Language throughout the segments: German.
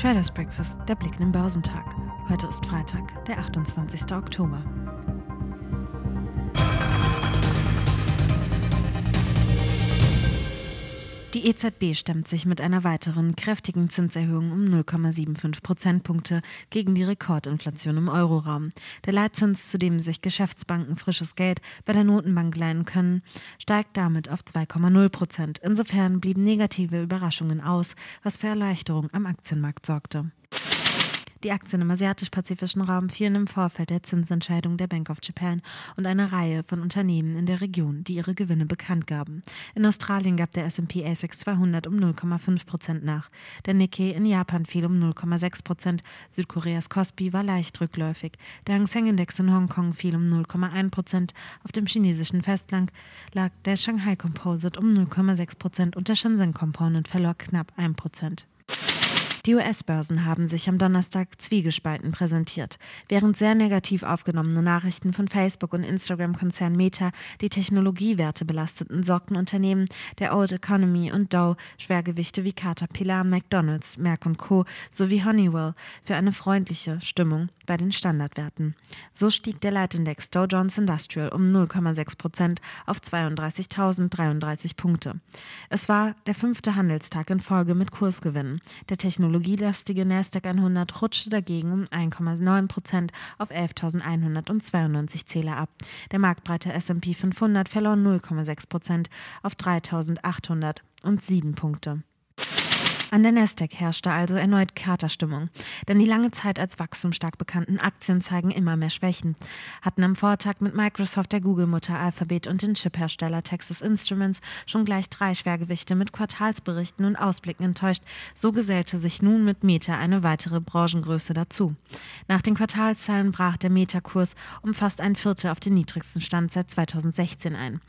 Traders Breakfast, der Blick in den Börsentag. Heute ist Freitag, der 28. Oktober. Die EZB stemmt sich mit einer weiteren kräftigen Zinserhöhung um 0,75 Prozentpunkte gegen die Rekordinflation im Euroraum. Der Leitzins, zu dem sich Geschäftsbanken frisches Geld bei der Notenbank leihen können, steigt damit auf 2,0 Prozent. Insofern blieben negative Überraschungen aus, was für Erleichterung am Aktienmarkt sorgte. Die Aktien im asiatisch-pazifischen Raum fielen im Vorfeld der Zinsentscheidung der Bank of Japan und eine Reihe von Unternehmen in der Region, die ihre Gewinne bekannt gaben. In Australien gab der S&P ASX 200 um 0,5 Prozent nach. Der Nikkei in Japan fiel um 0,6 Prozent. Südkoreas Kospi war leicht rückläufig. Der Hang Seng Index in Hongkong fiel um 0,1 Prozent. Auf dem chinesischen Festland lag der Shanghai Composite um 0,6 Prozent und der Shenzhen Component verlor knapp 1 Prozent. Die US-Börsen haben sich am Donnerstag zwiegespalten präsentiert. Während sehr negativ aufgenommene Nachrichten von Facebook und Instagram-Konzern Meta die Technologiewerte belasteten, sorgten Unternehmen der Old Economy und Dow Schwergewichte wie Caterpillar, McDonald's, Merck Co. sowie Honeywell für eine freundliche Stimmung bei den Standardwerten. So stieg der Leitindex Dow Jones Industrial um 0,6 Prozent auf 32.033 Punkte. Es war der fünfte Handelstag in Folge mit Kursgewinnen. Der Technologie technologielastige Nasdaq 100 rutschte dagegen um 1,9 Prozent auf 11.192 Zähler ab. Der marktbreite S&P 500 verlor 0,6 Prozent auf 3.807 Punkte. An der Nasdaq herrschte also erneut Katerstimmung, denn die lange Zeit als wachstumsstark bekannten Aktien zeigen immer mehr Schwächen. Hatten am Vortag mit Microsoft, der Google-Mutter Alphabet und den Chiphersteller Texas Instruments schon gleich drei Schwergewichte mit Quartalsberichten und Ausblicken enttäuscht, so gesellte sich nun mit Meta eine weitere Branchengröße dazu. Nach den Quartalszahlen brach der Meta-Kurs um fast ein Viertel auf den niedrigsten Stand seit 2016 ein.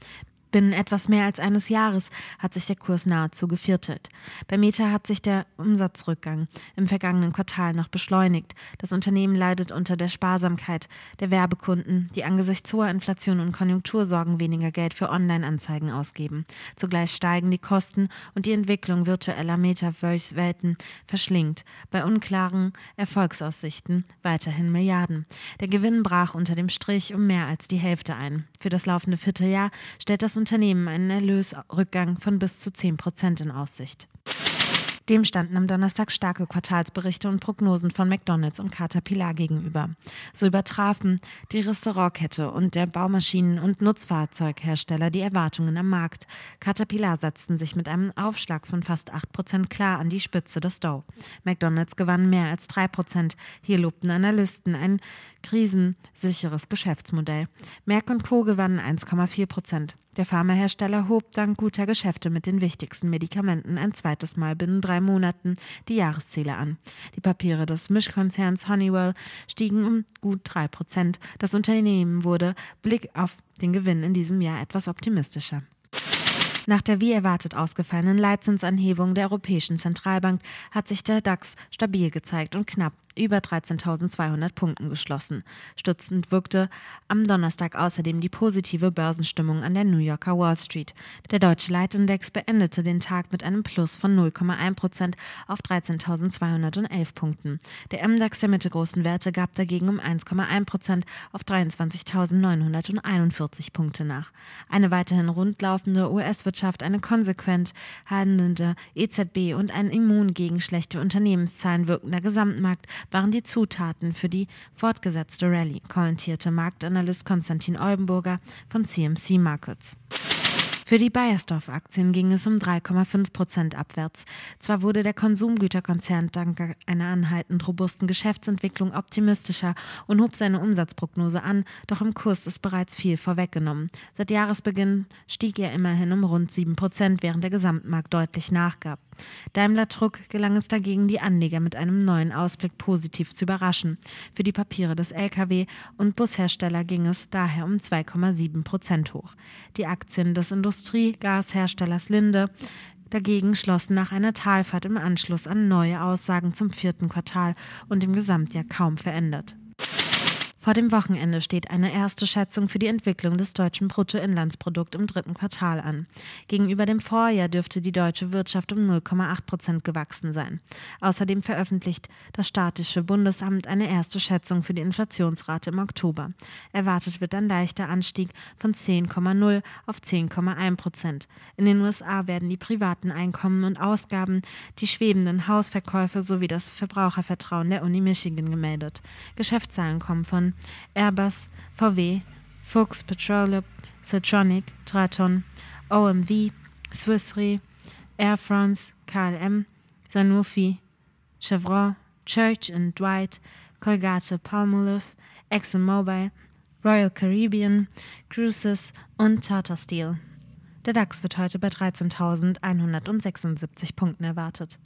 Binnen etwas mehr als eines Jahres hat sich der Kurs nahezu geviertelt. Bei Meta hat sich der Umsatzrückgang im vergangenen Quartal noch beschleunigt. Das Unternehmen leidet unter der Sparsamkeit der Werbekunden, die angesichts hoher Inflation und Konjunktursorgen weniger Geld für Online-Anzeigen ausgeben. Zugleich steigen die Kosten und die Entwicklung virtueller Metaverse-Welten verschlingt. Bei unklaren Erfolgsaussichten weiterhin Milliarden. Der Gewinn brach unter dem Strich um mehr als die Hälfte ein. Für das laufende Vierteljahr stellt das Unternehmen einen Erlösrückgang von bis zu 10 Prozent in Aussicht. Dem standen am Donnerstag starke Quartalsberichte und Prognosen von McDonalds und Caterpillar gegenüber. So übertrafen die Restaurantkette und der Baumaschinen- und Nutzfahrzeughersteller die Erwartungen am Markt. Caterpillar setzten sich mit einem Aufschlag von fast 8 Prozent klar an die Spitze des Dow. McDonalds gewann mehr als 3 Prozent. Hier lobten Analysten ein krisensicheres Geschäftsmodell. Merck Co. gewannen 1,4 Prozent. Der Pharmahersteller hob dank guter Geschäfte mit den wichtigsten Medikamenten ein zweites Mal binnen drei Monaten die Jahresziele an. Die Papiere des Mischkonzerns Honeywell stiegen um gut drei Prozent. Das Unternehmen wurde Blick auf den Gewinn in diesem Jahr etwas optimistischer. Nach der wie erwartet ausgefallenen Leitzinsanhebung der Europäischen Zentralbank hat sich der DAX stabil gezeigt und knapp über 13.200 Punkten geschlossen. Stützend wirkte am Donnerstag außerdem die positive Börsenstimmung an der New Yorker Wall Street. Der deutsche Leitindex beendete den Tag mit einem Plus von 0,1 Prozent auf 13.211 Punkten. Der MDAX der mittelgroßen Werte gab dagegen um 1,1 Prozent auf 23.941 Punkte nach. Eine weiterhin rundlaufende US-Wirtschaft, eine konsequent handelnde EZB und ein Immun gegen schlechte Unternehmenszahlen wirkender Gesamtmarkt waren die Zutaten für die fortgesetzte Rallye, kommentierte Marktanalyst Konstantin Oldenburger von CMC Markets. Für die Bayersdorf-Aktien ging es um 3,5 Prozent abwärts. Zwar wurde der Konsumgüterkonzern dank einer anhaltend robusten Geschäftsentwicklung optimistischer und hob seine Umsatzprognose an, doch im Kurs ist bereits viel vorweggenommen. Seit Jahresbeginn stieg er immerhin um rund 7 Prozent, während der Gesamtmarkt deutlich nachgab. Daimler Truck gelang es dagegen, die Anleger mit einem neuen Ausblick positiv zu überraschen. Für die Papiere des Lkw- und Bushersteller ging es daher um 2,7 Prozent hoch. Die Aktien des Industriegasherstellers Linde dagegen schlossen nach einer Talfahrt im Anschluss an neue Aussagen zum vierten Quartal und im Gesamtjahr kaum verändert. Vor dem Wochenende steht eine erste Schätzung für die Entwicklung des deutschen Bruttoinlandsprodukts im dritten Quartal an. Gegenüber dem Vorjahr dürfte die deutsche Wirtschaft um 0,8 Prozent gewachsen sein. Außerdem veröffentlicht das Statische Bundesamt eine erste Schätzung für die Inflationsrate im Oktober. Erwartet wird ein leichter Anstieg von 10,0 auf 10,1 Prozent. In den USA werden die privaten Einkommen und Ausgaben, die schwebenden Hausverkäufe sowie das Verbrauchervertrauen der Uni Michigan gemeldet. Geschäftszahlen kommen von Airbus, VW, Fuchs Petroleum, Siltronic, Traton, OMV, Swiss Re, Air France, KLM, Sanofi, Chevron, Church and Dwight, Colgate Palmolive, ExxonMobil, Royal Caribbean, Cruises und Tata Steel. Der DAX wird heute bei 13.176 Punkten erwartet.